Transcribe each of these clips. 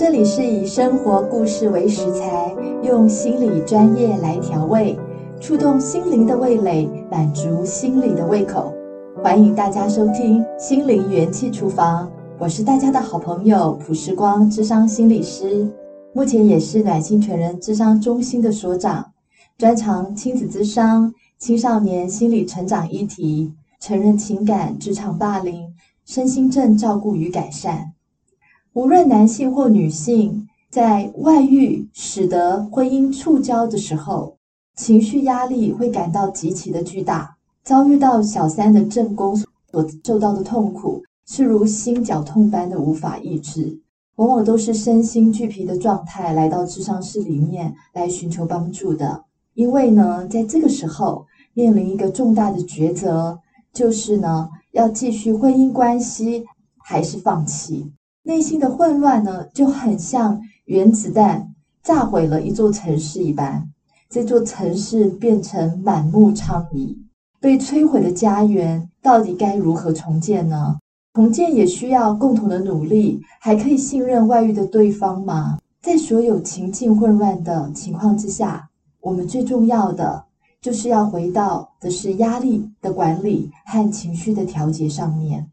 这里是以生活故事为食材，用心理专业来调味，触动心灵的味蕾，满足心理的胃口。欢迎大家收听《心灵元气厨房》，我是大家的好朋友朴时光，智商心理师，目前也是暖心全人智商中心的所长，专长亲子智商、青少年心理成长议题、成人情感、职场霸凌、身心症照顾与改善。无论男性或女性，在外遇使得婚姻触礁的时候，情绪压力会感到极其的巨大。遭遇到小三的正宫所受到的痛苦，是如心绞痛般的无法抑制，往往都是身心俱疲的状态来到智商室里面来寻求帮助的。因为呢，在这个时候面临一个重大的抉择，就是呢，要继续婚姻关系还是放弃。内心的混乱呢，就很像原子弹炸毁了一座城市一般，这座城市变成满目疮痍。被摧毁的家园到底该如何重建呢？重建也需要共同的努力，还可以信任外遇的对方吗？在所有情境混乱的情况之下，我们最重要的就是要回到的是压力的管理和情绪的调节上面。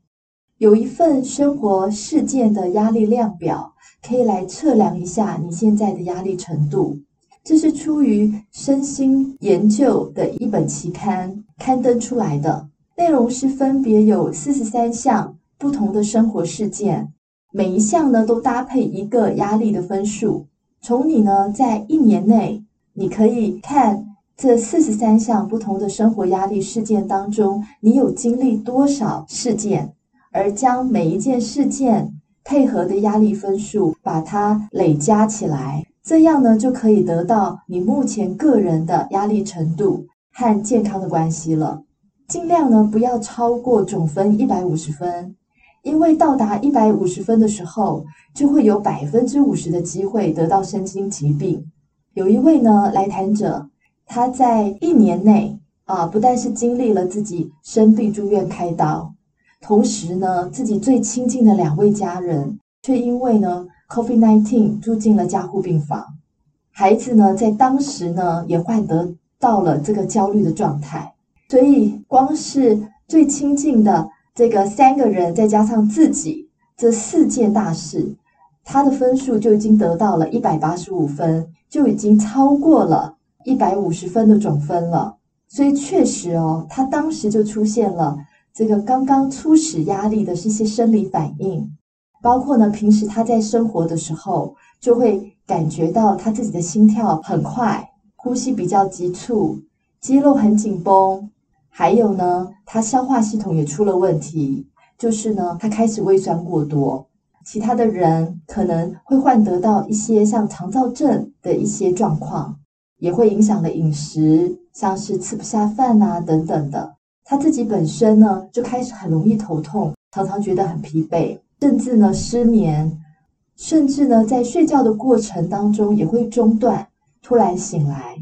有一份生活事件的压力量表，可以来测量一下你现在的压力程度。这是出于身心研究的一本期刊刊登出来的，内容是分别有四十三项不同的生活事件，每一项呢都搭配一个压力的分数。从你呢在一年内，你可以看这四十三项不同的生活压力事件当中，你有经历多少事件。而将每一件事件配合的压力分数，把它累加起来，这样呢就可以得到你目前个人的压力程度和健康的关系了。尽量呢不要超过总分一百五十分，因为到达一百五十分的时候，就会有百分之五十的机会得到身心疾病。有一位呢来谈者，他在一年内啊，不但是经历了自己生病住院开刀。同时呢，自己最亲近的两位家人却因为呢 COVID-19 住进了加护病房，孩子呢在当时呢也患得到了这个焦虑的状态，所以光是最亲近的这个三个人，再加上自己这四件大事，他的分数就已经得到了一百八十五分，就已经超过了一百五十分的总分了。所以确实哦，他当时就出现了。这个刚刚初始压力的是一些生理反应，包括呢，平时他在生活的时候就会感觉到他自己的心跳很快，呼吸比较急促，肌肉很紧绷，还有呢，他消化系统也出了问题，就是呢，他开始胃酸过多。其他的人可能会患得到一些像肠躁症的一些状况，也会影响了饮食，像是吃不下饭啊等等的。他自己本身呢，就开始很容易头痛，常常觉得很疲惫，甚至呢失眠，甚至呢在睡觉的过程当中也会中断，突然醒来。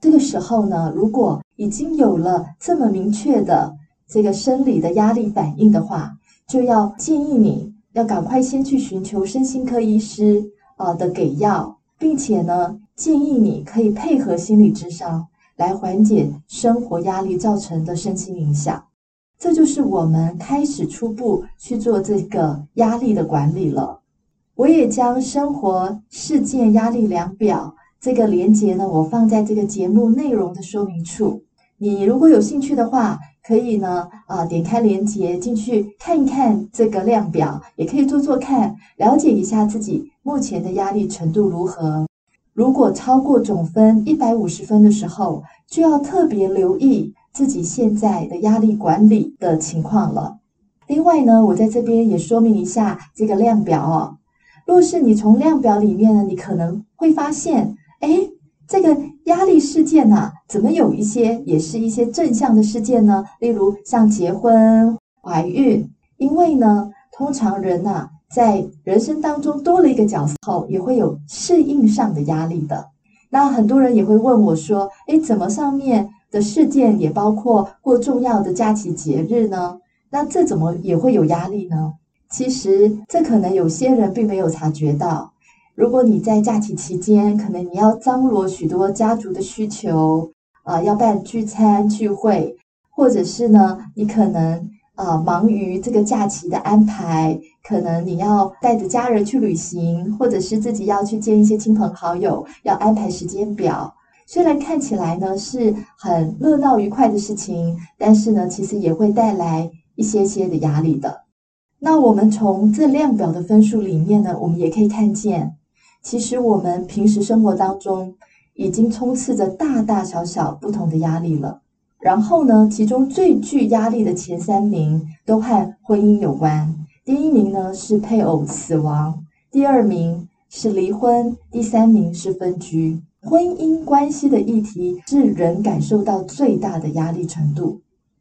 这个时候呢，如果已经有了这么明确的这个生理的压力反应的话，就要建议你要赶快先去寻求身心科医师啊的给药，并且呢建议你可以配合心理咨商。来缓解生活压力造成的身心影响，这就是我们开始初步去做这个压力的管理了。我也将生活事件压力量表这个连结呢，我放在这个节目内容的说明处。你如果有兴趣的话，可以呢啊点开连接进去看一看这个量表，也可以做做看，了解一下自己目前的压力程度如何。如果超过总分一百五十分的时候，就要特别留意自己现在的压力管理的情况了。另外呢，我在这边也说明一下这个量表哦。若是你从量表里面呢，你可能会发现，诶，这个压力事件呐，怎么有一些也是一些正向的事件呢？例如像结婚、怀孕，因为呢，通常人呐。在人生当中多了一个角色后，也会有适应上的压力的。那很多人也会问我说：“诶，怎么上面的事件也包括过重要的假期节日呢？那这怎么也会有压力呢？”其实这可能有些人并没有察觉到。如果你在假期期间，可能你要张罗许多家族的需求，啊、呃，要办聚餐聚会，或者是呢，你可能啊、呃、忙于这个假期的安排，可能你要带着家人去旅行，或者是自己要去见一些亲朋好友，要安排时间表。虽然看起来呢是很热闹愉快的事情，但是呢，其实也会带来一些些的压力的。那我们从这量表的分数里面呢，我们也可以看见。其实我们平时生活当中已经充斥着大大小小不同的压力了。然后呢，其中最具压力的前三名都和婚姻有关。第一名呢是配偶死亡，第二名是离婚，第三名是分居。婚姻关系的议题是人感受到最大的压力程度。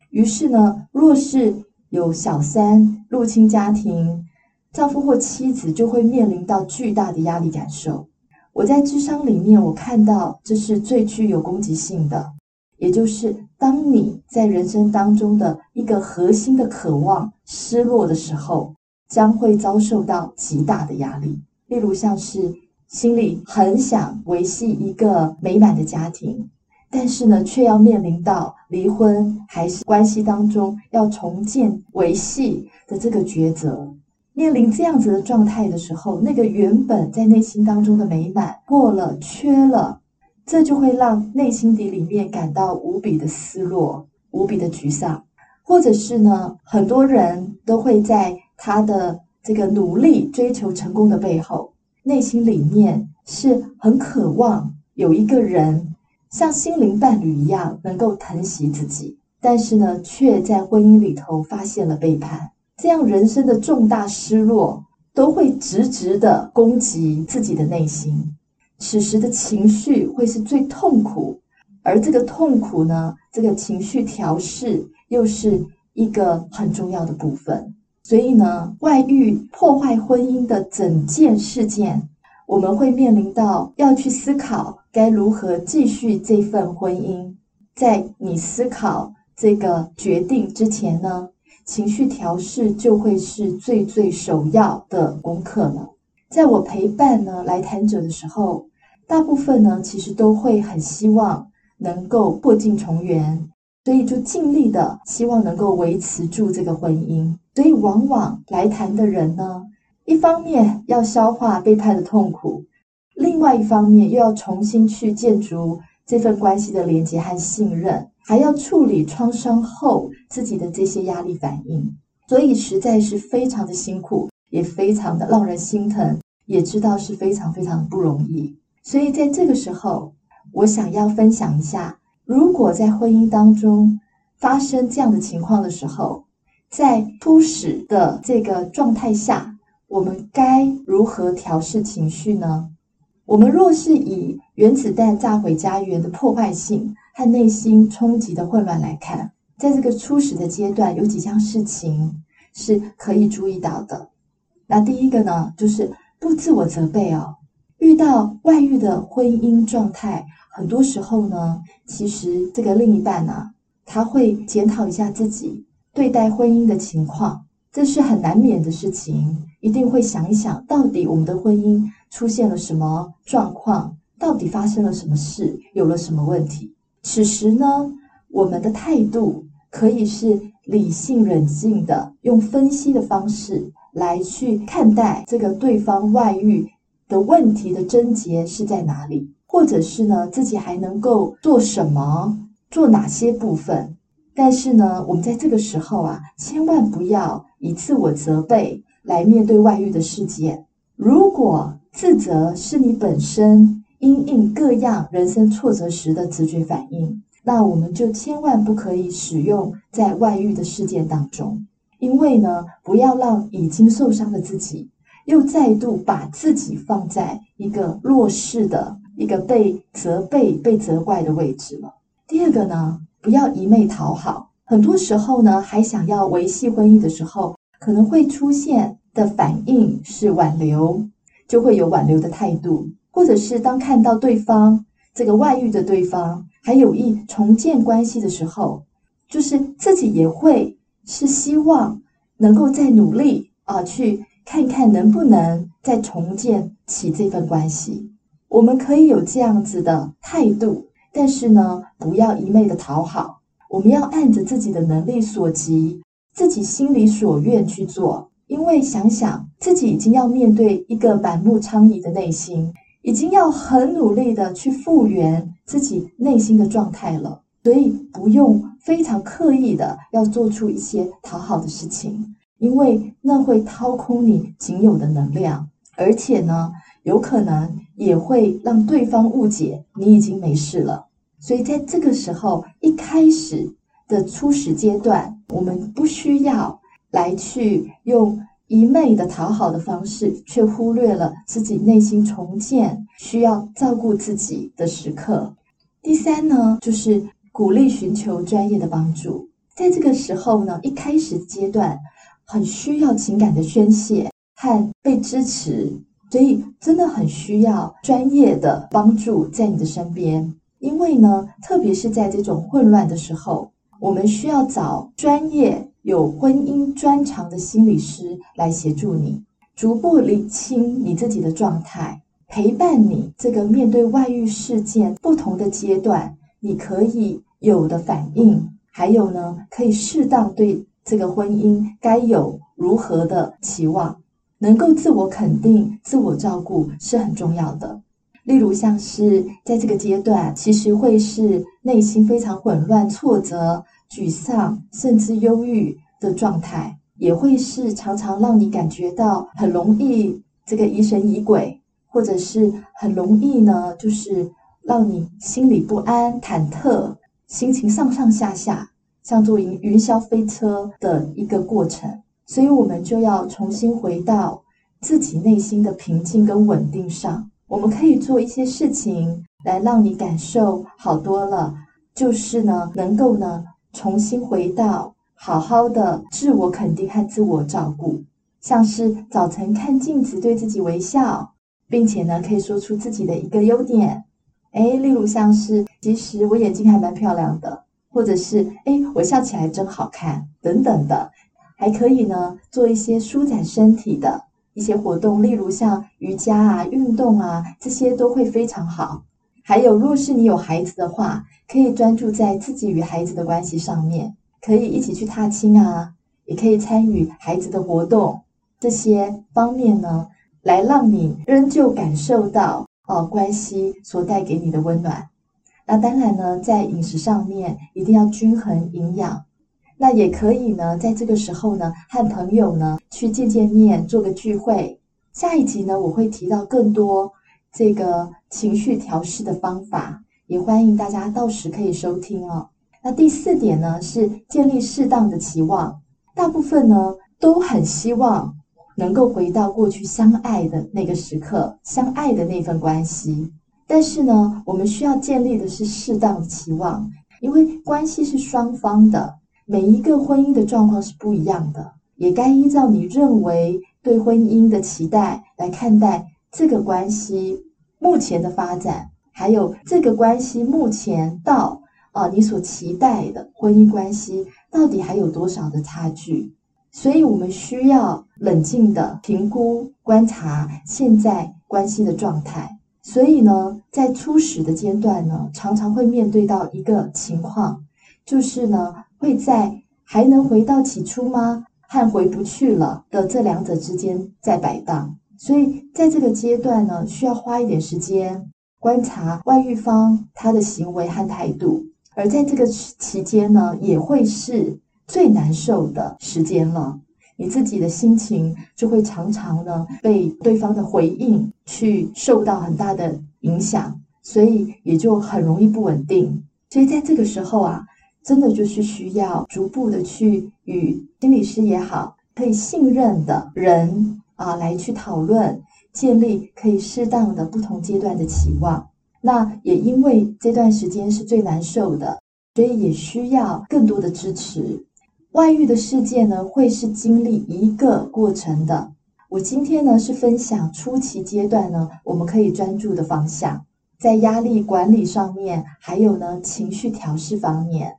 于是呢，若是有小三入侵家庭，丈夫或妻子就会面临到巨大的压力感受。我在智商里面，我看到这是最具有攻击性的，也就是当你在人生当中的一个核心的渴望失落的时候，将会遭受到极大的压力。例如像是心里很想维系一个美满的家庭，但是呢，却要面临到离婚还是关系当中要重建维系的这个抉择。面临这样子的状态的时候，那个原本在内心当中的美满破了、缺了，这就会让内心底里面感到无比的失落、无比的沮丧，或者是呢，很多人都会在他的这个努力追求成功的背后，内心里面是很渴望有一个人像心灵伴侣一样能够疼惜自己，但是呢，却在婚姻里头发现了背叛。这样人生的重大失落都会直直的攻击自己的内心，此时的情绪会是最痛苦，而这个痛苦呢，这个情绪调试又是一个很重要的部分。所以呢，外遇破坏婚姻的整件事件，我们会面临到要去思考该如何继续这份婚姻。在你思考这个决定之前呢，情绪调试就会是最最首要的功课了。在我陪伴呢来谈者的时候，大部分呢其实都会很希望能够破镜重圆，所以就尽力的希望能够维持住这个婚姻。所以往往来谈的人呢，一方面要消化背叛的痛苦，另外一方面又要重新去建筑这份关系的连接和信任。还要处理创伤后自己的这些压力反应，所以实在是非常的辛苦，也非常的让人心疼，也知道是非常非常不容易。所以在这个时候，我想要分享一下，如果在婚姻当中发生这样的情况的时候，在初始的这个状态下，我们该如何调试情绪呢？我们若是以原子弹炸毁家园的破坏性，和内心冲击的混乱来看，在这个初始的阶段，有几项事情是可以注意到的。那第一个呢，就是不自我责备哦。遇到外遇的婚姻状态，很多时候呢，其实这个另一半呢、啊，他会检讨一下自己对待婚姻的情况，这是很难免的事情。一定会想一想，到底我们的婚姻出现了什么状况，到底发生了什么事，有了什么问题。此时呢，我们的态度可以是理性冷静的，用分析的方式来去看待这个对方外遇的问题的症结是在哪里，或者是呢，自己还能够做什么，做哪些部分。但是呢，我们在这个时候啊，千万不要以自我责备来面对外遇的事件。如果自责是你本身，因应各样人生挫折时的直觉反应，那我们就千万不可以使用在外遇的事件当中，因为呢，不要让已经受伤的自己又再度把自己放在一个弱势的一个被责备、被责怪的位置了。第二个呢，不要一味讨好，很多时候呢，还想要维系婚姻的时候，可能会出现的反应是挽留，就会有挽留的态度。或者是当看到对方这个外遇的对方还有意重建关系的时候，就是自己也会是希望能够再努力啊，去看看能不能再重建起这份关系。我们可以有这样子的态度，但是呢，不要一味的讨好。我们要按着自己的能力所及，自己心里所愿去做。因为想想自己已经要面对一个满目疮痍的内心，已经要很努力的去复原自己内心的状态了，所以不用非常刻意的要做出一些讨好的事情，因为那会掏空你仅有的能量，而且呢，有可能也会让对方误解你已经没事了。所以在这个时候，一开始的初始阶段，我们不需要。来去用一昧的讨好的方式，却忽略了自己内心重建需要照顾自己的时刻。第三呢，就是鼓励寻求专业的帮助。在这个时候呢，一开始阶段很需要情感的宣泄和被支持，所以真的很需要专业的帮助在你的身边。因为呢，特别是在这种混乱的时候，我们需要找专业。有婚姻专长的心理师来协助你，逐步理清你自己的状态，陪伴你这个面对外遇事件不同的阶段，你可以有的反应，还有呢，可以适当对这个婚姻该有如何的期望，能够自我肯定、自我照顾是很重要的。例如，像是在这个阶段，其实会是内心非常混乱、挫折。沮丧甚至忧郁的状态，也会是常常让你感觉到很容易这个疑神疑鬼，或者是很容易呢，就是让你心里不安、忐忑，心情上上下下，像坐云云霄飞车的一个过程。所以，我们就要重新回到自己内心的平静跟稳定上。我们可以做一些事情来让你感受好多了，就是呢，能够呢。重新回到好好的自我肯定和自我照顾，像是早晨看镜子，对自己微笑，并且呢，可以说出自己的一个优点，诶，例如像是其实我眼睛还蛮漂亮的，或者是诶，我笑起来真好看等等的，还可以呢，做一些舒展身体的一些活动，例如像瑜伽啊、运动啊，这些都会非常好。还有，若是你有孩子的话，可以专注在自己与孩子的关系上面，可以一起去踏青啊，也可以参与孩子的活动，这些方面呢，来让你仍旧感受到哦关系所带给你的温暖。那当然呢，在饮食上面一定要均衡营养。那也可以呢，在这个时候呢，和朋友呢去见见面，做个聚会。下一集呢，我会提到更多。这个情绪调试的方法，也欢迎大家到时可以收听哦。那第四点呢，是建立适当的期望。大部分呢都很希望能够回到过去相爱的那个时刻，相爱的那份关系。但是呢，我们需要建立的是适当的期望，因为关系是双方的，每一个婚姻的状况是不一样的，也该依照你认为对婚姻的期待来看待这个关系。目前的发展，还有这个关系目前到啊，你所期待的婚姻关系到底还有多少的差距？所以我们需要冷静的评估、观察现在关系的状态。所以呢，在初始的阶段呢，常常会面对到一个情况，就是呢，会在还能回到起初吗？和回不去了的这两者之间在摆荡。所以，在这个阶段呢，需要花一点时间观察外遇方他的行为和态度，而在这个期间呢，也会是最难受的时间了。你自己的心情就会常常呢被对方的回应去受到很大的影响，所以也就很容易不稳定。所以在这个时候啊，真的就是需要逐步的去与心理师也好，可以信任的人。啊，来去讨论，建立可以适当的不同阶段的期望。那也因为这段时间是最难受的，所以也需要更多的支持。外遇的事件呢，会是经历一个过程的。我今天呢是分享初期阶段呢，我们可以专注的方向，在压力管理上面，还有呢情绪调试方面。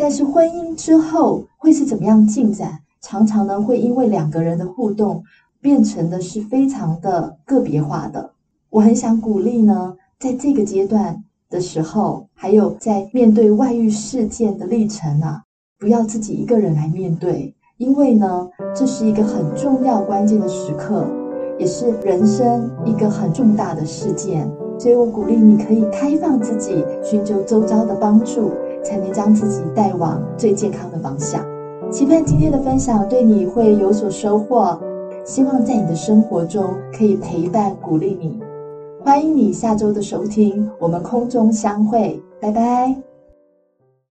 但是婚姻之后会是怎么样进展？常常呢会因为两个人的互动。变成的是非常的个别化的。我很想鼓励呢，在这个阶段的时候，还有在面对外遇事件的历程啊，不要自己一个人来面对，因为呢，这是一个很重要关键的时刻，也是人生一个很重大的事件。所以我鼓励你可以开放自己，寻求周遭的帮助，才能将自己带往最健康的方向。期盼今天的分享对你会有所收获，希望在你的生活中可以陪伴鼓励你。欢迎你下周的收听，我们空中相会，拜拜。